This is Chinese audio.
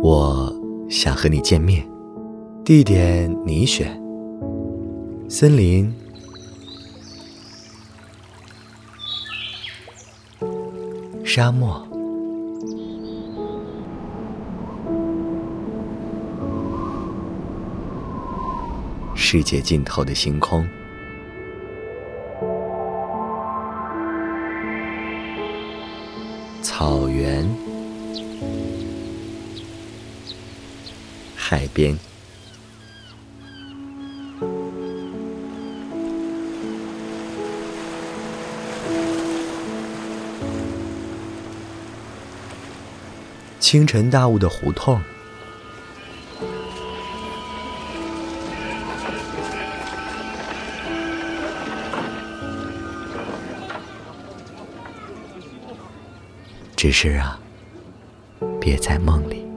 我想和你见面，地点你选。森林、沙漠、世界尽头的星空、草原、海边。清晨大雾的胡同，只是啊，别在梦里。